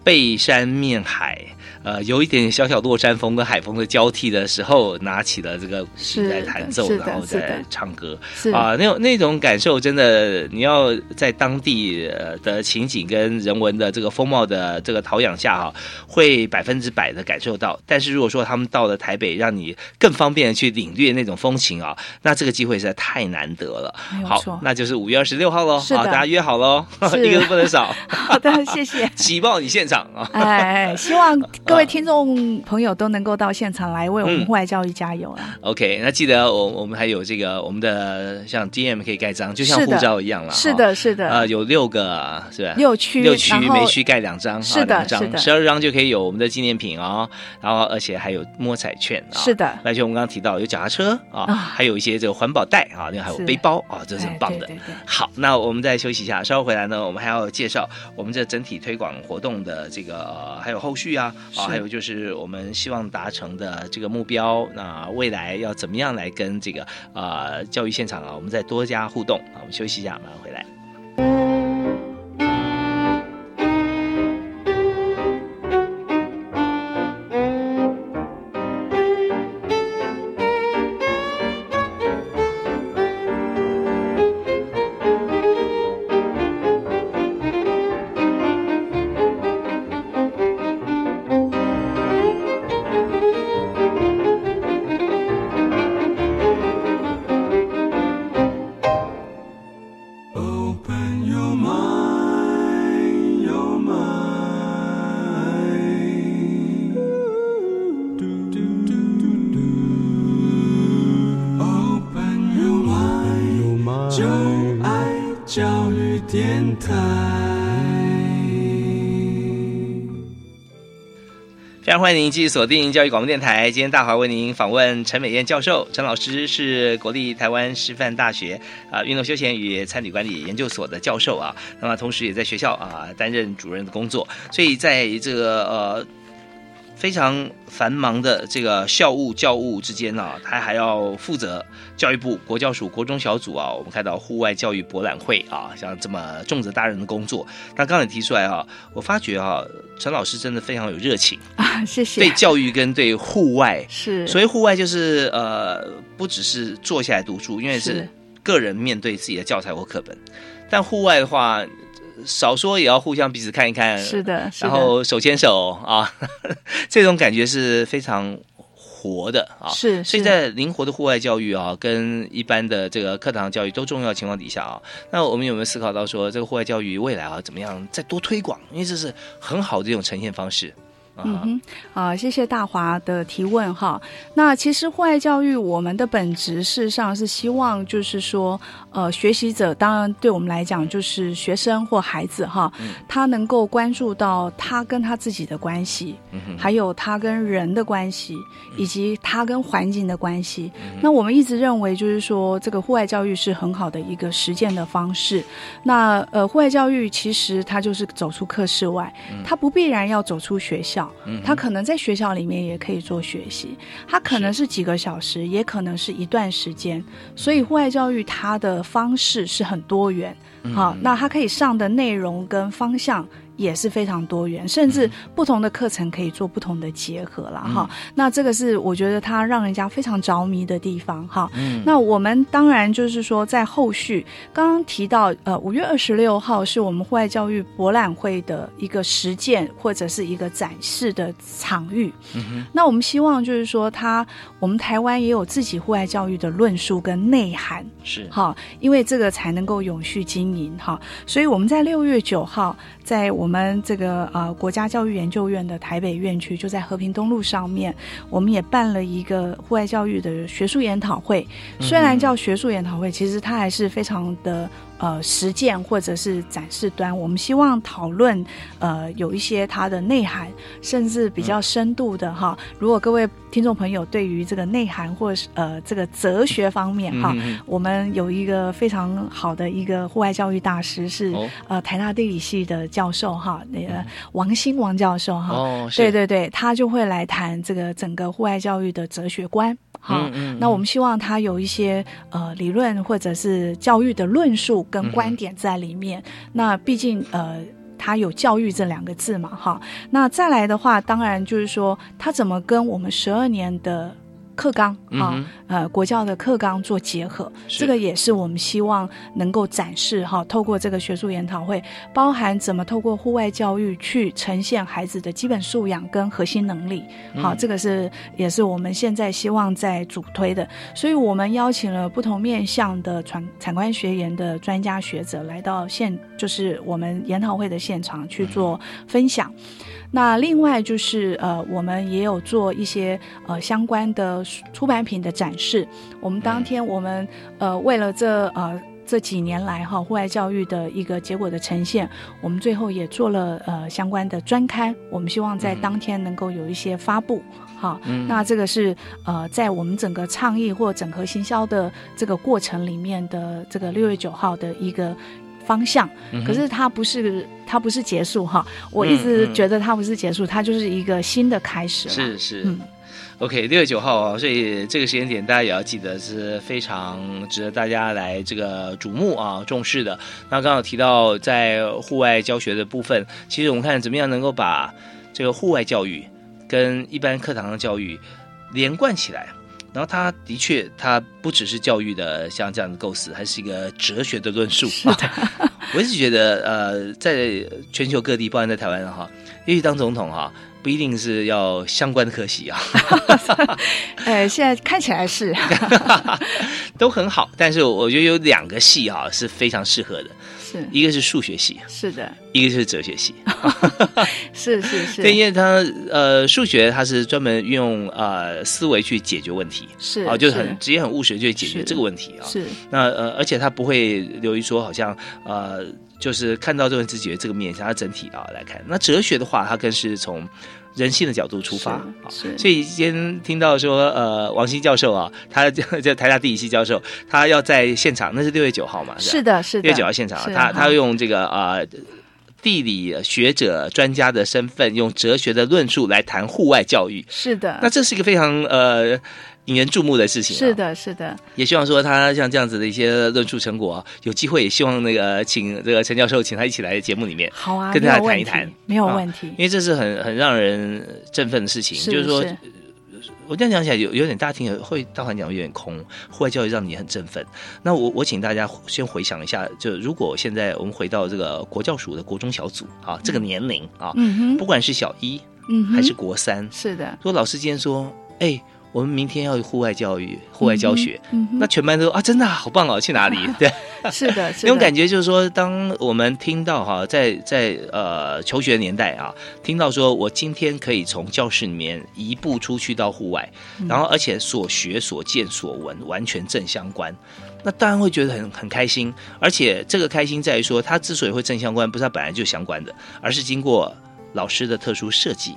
背山面海。呃，有一点小小落山风跟海风的交替的时候，拿起了这个琴在弹奏，然后再唱歌，啊，那种那种感受真的，你要在当地的情景跟人文的这个风貌的这个陶养下哈，会百分之百的感受到。但是如果说他们到了台北，让你更方便的去领略那种风情啊，那这个机会实在太难得了。好，那就是五月二十六号喽，好，大家约好喽，一个都不能少。好的，谢谢。喜报你现场啊！哎，希望。各位听众朋友都能够到现场来为我们户外教育加油啊！OK，那记得我我们还有这个我们的像 DM 可以盖章，就像护照一样了。是的，是的。呃，有六个是吧？六区，六区每区盖两张，是的，是的。十二张就可以有我们的纪念品哦。然后而且还有摸彩券啊。是的。而且我们刚刚提到有脚踏车啊，还有一些这个环保袋啊，另外还有背包啊，这是很棒的。好，那我们再休息一下，稍后回来呢，我们还要介绍我们这整体推广活动的这个还有后续啊啊，还有就是。我们希望达成的这个目标，那未来要怎么样来跟这个啊教育现场啊，我们再多加互动啊？我们休息一下，马上回来。欢迎您继续锁定教育广播电台。今天大华为您访问陈美燕教授，陈老师是国立台湾师范大学啊运动休闲与餐旅管理研究所的教授啊，那么同时也在学校啊担任主任的工作，所以在这个呃。非常繁忙的这个校务教务之间啊、他还要负责教育部国教署国中小组啊，我们看到户外教育博览会啊，像这么重责大人的工作。那刚才提出来啊，我发觉啊，陈老师真的非常有热情，啊，谢谢。对教育跟对户外，是，所以户外就是呃，不只是坐下来读书，因为是是个人面对自己的教材或课本，但户外的话。少说也要互相彼此看一看，是的，是的然后手牵手啊，这种感觉是非常活的啊。是是所以在灵活的户外教育啊，跟一般的这个课堂教育都重要情况底下啊，那我们有没有思考到说，这个户外教育未来啊，怎么样再多推广？因为这是很好的一种呈现方式啊。嗯哼，啊、谢谢大华的提问哈。那其实户外教育，我们的本质事实上是希望，就是说，呃，学习者当然对我们来讲，就是学生或孩子哈，他能够关注到他跟他自己的关系，嗯还有他跟人的关系，以及他跟环境的关系。那我们一直认为，就是说，这个户外教育是很好的一个实践的方式。那呃，户外教育其实它就是走出课室外，它不必然要走出学校，嗯它可能在学校里面也可以做学习，它可能是几个小时，也可能是一段时间。所以户外教育它的方式是很多元，好，那他可以上的内容跟方向。也是非常多元，甚至不同的课程可以做不同的结合了哈。那这个是我觉得它让人家非常着迷的地方哈。嗯那我们当然就是说，在后续刚刚提到，呃，五月二十六号是我们户外教育博览会的一个实践或者是一个展示的场域。嗯那我们希望就是说它，我们台湾也有自己户外教育的论述跟内涵。是好，因为这个才能够永续经营哈。所以我们在六月九号，在我们这个呃国家教育研究院的台北院区，就在和平东路上面，我们也办了一个户外教育的学术研讨会。虽然叫学术研讨会，其实它还是非常的。呃，实践或者是展示端，我们希望讨论呃有一些它的内涵，甚至比较深度的哈。如果各位听众朋友对于这个内涵或是呃这个哲学方面哈，我们有一个非常好的一个户外教育大师是、哦呃台大地理系的教授哈，那个王兴王教授哈，哦对对对，他就会来谈这个整个户外教育的哲学观。哈，嗯。嗯那我们希望他有一些呃理论或者是教育的论述跟观点在里面。那毕竟呃。他有教育这两个字嘛，哈。那再来的话，当然就是说，他怎么跟我们十二年的课纲啊，嗯呃，国教的课纲做结合，这个也是我们希望能够展示哈。透过这个学术研讨会，包含怎么透过户外教育去呈现孩子的基本素养跟核心能力，好，嗯这个是也是我们现在希望在主推的。所以我们邀请了不同面向的产产官学研的专家学者来到现，就是我们研讨会的现场去做分享。那另外就是呃，我们也有做一些呃相关的出版品的展示。我们当天我们呃为了这呃。这几年来哈，户外教育的一个结果的呈现，我们最后也做了呃相关的专刊，我们希望在当天能够有一些发布。哈，嗯那这个是呃在我们整个倡议或整合行销的这个过程里面的这个六月九号的一个方向。可是它不是它不是结束哈，我一直觉得它不是结束，它就是一个新的开始。是是，嗯 OK，六月九号啊，所以这个时间点大家也要记得是非常值得大家来这个瞩目啊、重视的。那刚刚提到在户外教学的部分，其实我们看怎么样能够把这个户外教育跟一般课堂的教育连贯起来。然后他的确，他不只是教育的像这样的构思，还是一个哲学的论述。是的，我一直觉得，呃，在全球各地，包含在台湾哈，也许当总统哈，不一定是要相关的科系啊。哎，现在看起来是 都很好，但是我觉得有两个系啊是非常适合的，是一个是数学系，是的，一个是哲学系。是是是，对，因为他呃数学它是专门运用呃思维去解决问题，是啊，就是是很直接很务实地去解决这个问题啊。是那呃，而且他不会流于说好像呃，就是看到这个自己的这个面向，它整体啊来看。那哲学的话，它更是从人性的角度出发啊。所以今天听到说，呃，王鑫教授啊，他在台大地理系教授，他要在现场，那是六月九号嘛？吧是的是的六月九号现场他他哈用这个啊。地理学者、专家的身份，用哲学的论述来谈户外教育。是的，那这是一个非常呃引人注目的事情、啊。是的，是的，也希望说他像这样子的一些论述成果、啊，有机会也希望那个请这个陈教授请他一起来节目里面，好啊，跟大家谈一谈，没有问题，因为这是很很让人振奋的事情，是就是说。是。我这样讲起来有有点大家听会大环讲有点空，户外教育让你很振奋。那我我请大家先回想一下，就如果现在我们回到这个国教署的国中小组啊，这个年龄啊，嗯不管是小一，嗯还是国三，是的，如果老师今天说，哎、我们明天要户外教育、户外教学，那全班都说啊，真的、啊、好棒哦，去哪里？对，是的，是的。那种感觉就是说，当我们听到哈，在在呃求学年代啊，听到说我今天可以从教室里面一步出去到户外，嗯。然后而且所学所见所闻完全正相关。那当然会觉得很很开心，而且这个开心在于说，它之所以会正相关，不是它本来就相关的，而是经过老师的特殊设计，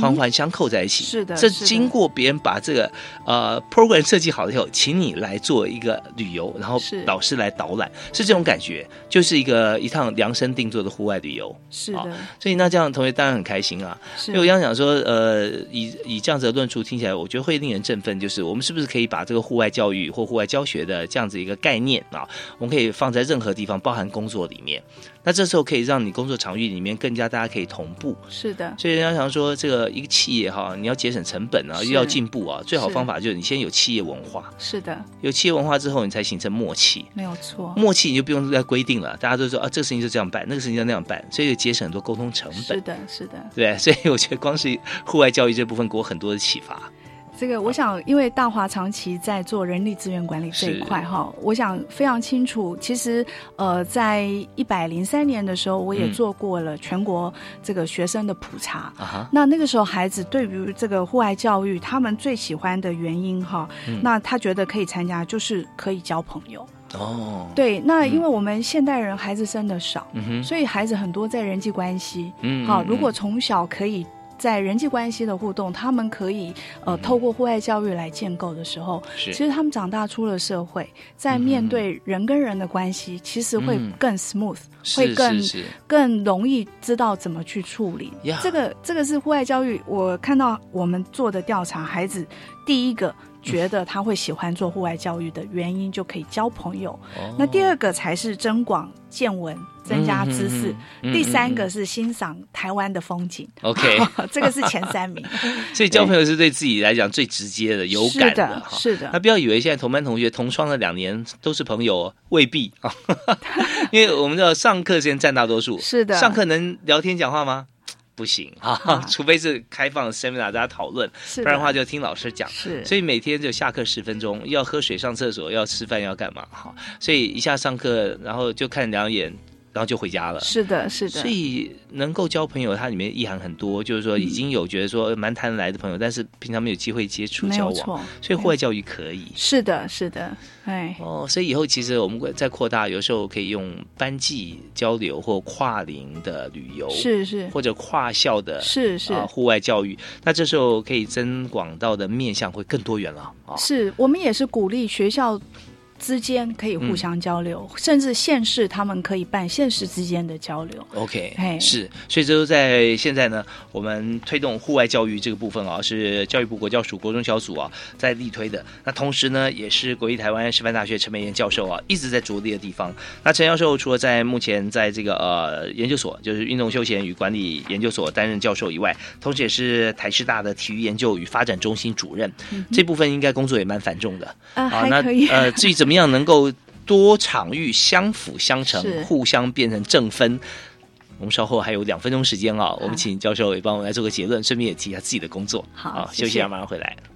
环环相扣在一起。是的这经过别人把这个呃 program 设计好了以后，请你来做一个旅游，然后是老师来导览，是这种感觉，就是一个一趟量身定做的户外旅游。是的，所以那这样同学当然很开心啊。是因为我刚刚讲说，呃，以以这样子的论述听起来，我觉得会令人振奋。就是我们是不是可以把这个户外教育或户外教学的这样子一个概念啊，我们可以放在任何地方，包含工作里面。那这时候可以让你工作场域里面更加大家可以同步。是的，所以人家常说，这个一个企业哈，你要节省成本啊，是又要进步啊，最好方法就是你先有企业文化，是的，有企业文化之后，你才形成默契。没有错，默契你就不用再规定了，大家都说啊，这个事情就这样办，那个事情就那样办，所以就节省很多沟通成本是。的，是的。对，所以我觉得光是户外教育这部分给我很多的启发。这个我想，因为大华长期在做人力资源管理这一块哈，我想非常清楚。其实，呃，在一百零三年的时候，我也嗯做过了全国这个学生的普查。那那个时候，孩子对于这个户外教育，他们最喜欢的原因哈，嗯。那他觉得可以参加，就是可以交朋友。哦，对，那因为我们现代人孩子生的少，嗯，所以孩子很多在人际关系，嗯好，嗯。如果从小可以在人际关系的互动，他们可以呃透过户外教育来建构的时候，其实他们长大出了社会，在面对人跟人的关系，其实会嗯。更 smooth，、是会更更容易知道怎么去处理。呀这个这个是户外教育，我看到我们做的调查，孩子第一个。觉得他会喜欢做户外教育的原因，就可以交朋友。哦那第二个才是增广见闻，增加知识。嗯嗯嗯嗯第三个是欣赏台湾的风景。OK 这个是前三名。所以交朋友是对自己来讲最直接的、有感是的哈是的那不要以为现在同班同学同窗了两年都是朋友哦，未必啊。因为我们的上课时间占大多数，是的上课能聊天讲话吗？不行哈啊，除非是开放的 seminar 大家讨论，不然的话就听老师讲。是所以每天就下课十分钟，要喝水、上厕所、要吃饭、要干嘛？哈，所以一下上课，然后就看两眼，然后就回家了。是的，是的。所以能够交朋友，它里面意涵很多，就是说已经有觉得说蛮谈得来的朋友，但是平常没有机会接触交往，所以户外教育可以。是的，是的，哎，哦，所以以后其实我们会再扩大，有时候可以用班级交流或跨龄的旅游，是是或者跨校的是是啊户外教育，那这时候可以增广到的面向会更多元了啊。是我们也是鼓励学校之间可以嗯互相交流，甚至县市他们可以办县市之间的交流。OK，嘿是，所以这都在现在呢，我们推动户外教育这个部分啊，是教育部国教署国中小组啊在力推的。那同时呢，也是国立台湾师范大学陈美妍教授啊一直在着力的地方。那陈教授除了在目前在这个呃研究所，就是运动休闲与管理研究所担任教授以外，同时也是台师大的体育研究与发展中心主任。这部分应该工作也蛮繁重的。啊，好，那。呃，至于怎么样能够多场域相辅相成，互相变成正分。我们稍后还有两分钟时间啊，我们请教授也帮我们来做个结论，顺便也提一下自己的工作。好休息一下，马上回来。电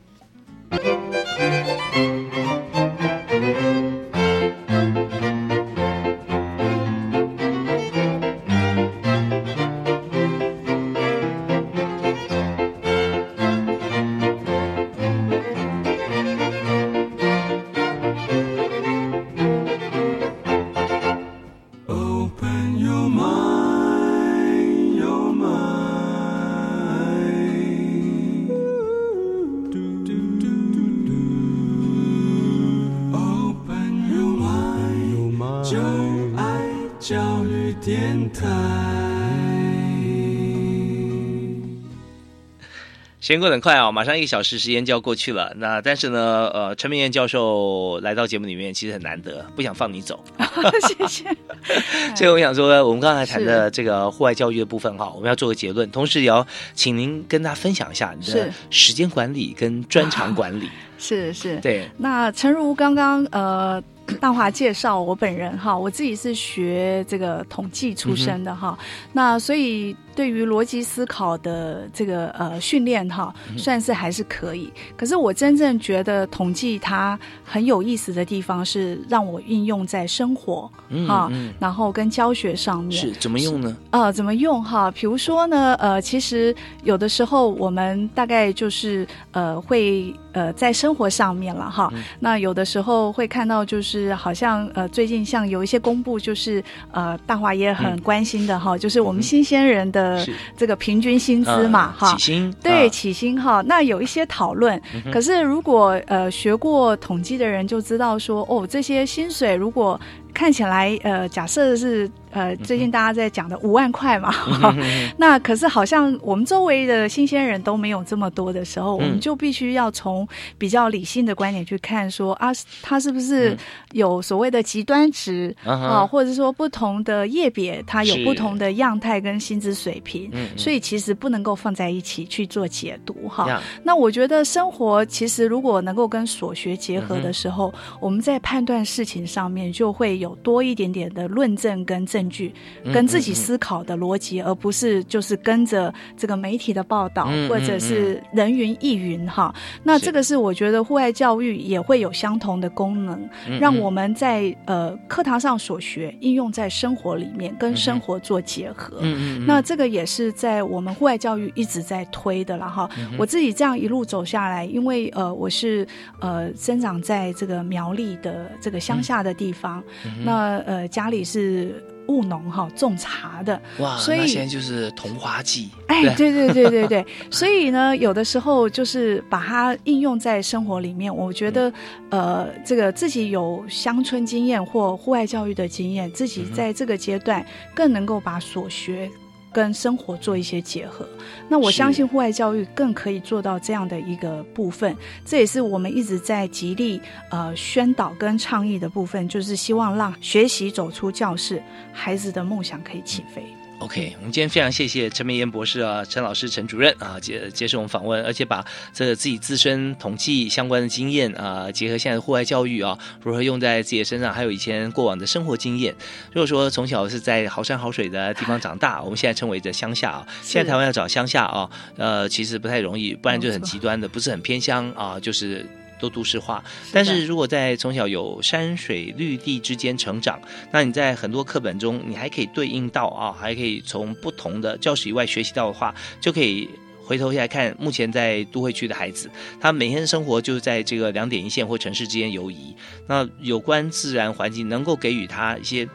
时间过得很快啊，马上一个小时时间就要过去了。那但是呢，呃，陈明燕教授来到节目里面其实很难得，不想放你走。谢谢。所以我想说，我们刚才谈的这个户外教育的部分哈，我们要做个结论，同时也要请您跟大家分享一下你的时间管理跟专长管理。是是，对。那诚如刚刚呃。大华介绍我本人哈，我自己是学这个统计出身的哈，那所以对于逻辑思考的这个呃训练哈，算是还是可以。可是我真正觉得统计它很有意思的地方是让我运用在生活哈，然后跟教学上面是怎么用呢？呃，怎么用哈？比如说呢，呃，其实有的时候我们大概就是呃会呃在生活上面了哈，那有的时候会看到就是。是好像呃，最近像有一些公布，就是呃，大华也很关心的哈，就是我们新鲜人的这个平均薪资嘛哈，起薪对起薪哈，那有一些讨论。可是如果呃学过统计的人就知道说，哦，这些薪水如果看起来呃，假设是。呃，最近大家在讲的五万块嘛，那可是好像我们周围的新鲜人都没有这么多的时候，我们就必须要从比较理性的观点去看，说啊，它是不是有所谓的极端值啊，或者说不同的业别它有不同的样态跟薪资水平，所以其实不能够放在一起去做解读哈。那我觉得生活其实如果能够跟所学结合的时候，我们在判断事情上面就会有多一点点的论证跟证。据跟自己思考的逻辑，而不是就是跟着这个媒体的报道或者是人云亦云哈。那这个是我觉得户外教育也会有相同的功能，让我们在呃课堂上所学应用在生活里面，跟生活做结合。那这个也是在我们户外教育一直在推的了哈。我自己这样一路走下来，因为呃我是呃生长在这个苗栗的这个乡下的地方，那呃家里是。务农哈，种茶的哇，所以现在就是同花季。哎，对对对对对，所以呢，有的时候就是把它应用在生活里面。我觉得，呃，这个自己有乡村经验或户外教育的经验，自己在这个阶段更能够把所学。跟生活做一些结合，那我相信户外教育更可以做到这样的一个部分。这也是我们一直在极力呃宣导跟倡议的部分，就是希望让学习走出教室，孩子的梦想可以起飞。OK，我们今天非常谢谢陈美妍博士啊，陈老师、陈主任啊接接受我们访问，而且把这个自己自身统计相关的经验啊，结合现在的户外教育啊，如何用在自己的身上，还有以前过往的生活经验。如果说从小是在好山好水的地方长大，我们现在称为的乡下啊，现在台湾要找乡下啊，呃，其实不太容易，不然就很极端的，不是很偏乡啊，就是。都都市化，但是如果在从小有山水绿地之间成长，那你在很多课本中，你还可以对应到啊，还可以从不同的教室以外学习到的话，就可以回头下来看，目前在都会区的孩子，他每天生活就是在这个两点一线或城市之间游移，那有关自然环境能够给予他一些。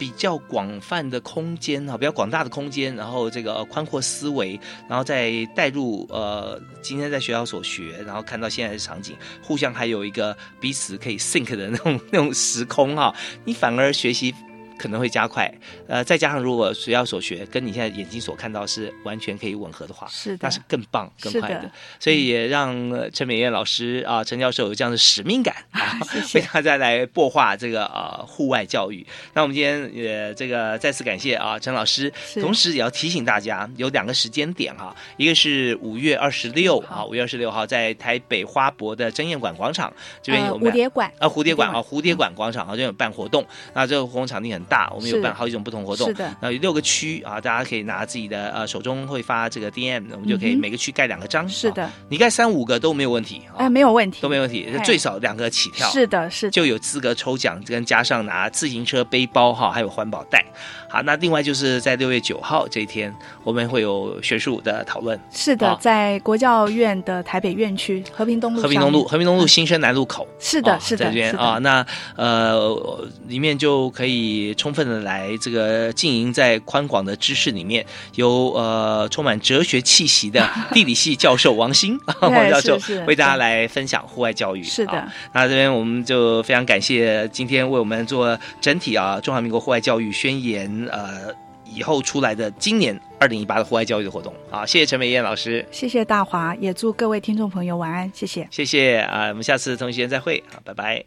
比较广泛的空间哈，比较广大的空间，然后这个宽阔思维，然后再带入呃今天在学校所学，然后看到现在的场景，互相还有一个彼此可以 think 的那种那种时空哈，你反而学习。可能会加快，呃，再加上如果学校所学跟你现在眼睛所看到是完全可以吻合的话，是那是更棒更快的。所以也让陈美燕老师啊，陈教授有这样的使命感 啊，为大家来擘画这个呃户外教育。那我们今天也这个再次感谢啊陈老师，同时也要提醒大家有两个时间点哈，一个是五月二十六啊，五月二十六号在台北花博的争艳馆广场这边有蝴蝶馆啊蝴蝶馆啊蝴蝶馆广场啊这边有办活动，那这个活动场地很。大，我们有办好几种不同活动，是的，那有六个区啊，大家可以拿自己的呃手中会发这个 DM，我们就可以每个区盖两个章，是的，你盖三五个都没有问题，啊，没有问题，都没有问题，最少两个起跳，是的，是就有资格抽奖，跟加上拿自行车背包哈，还有环保袋。好，那另外就是在六月九号这一天，我们会有学术的讨论，是的，在国教院的台北院区和平东路，和平东路，和平东路新生南路口，是的，是的，这边啊，那呃里面就可以。充分的来这个经营在宽广的知识里面，由呃充满哲学气息的地理系教授王鑫 王教授为大家来分享户外教育。是的好那这边我们就非常感谢今天为我们做整体啊中华民国户外教育宣言呃以后出来的今年二零一八的户外教育的活动。好，谢谢陈美燕老师，谢谢大华，也祝各位听众朋友晚安，谢谢。谢谢啊，我们下次同一时间再会，好，拜拜。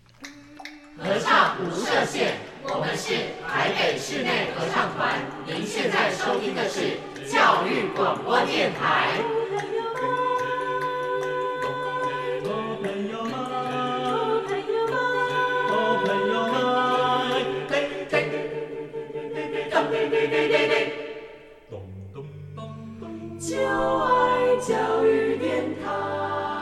合唱无设限，我们是台北室内合唱团，您现在收听的是教育广播电台。咚咚咚咚，就爱教育电台。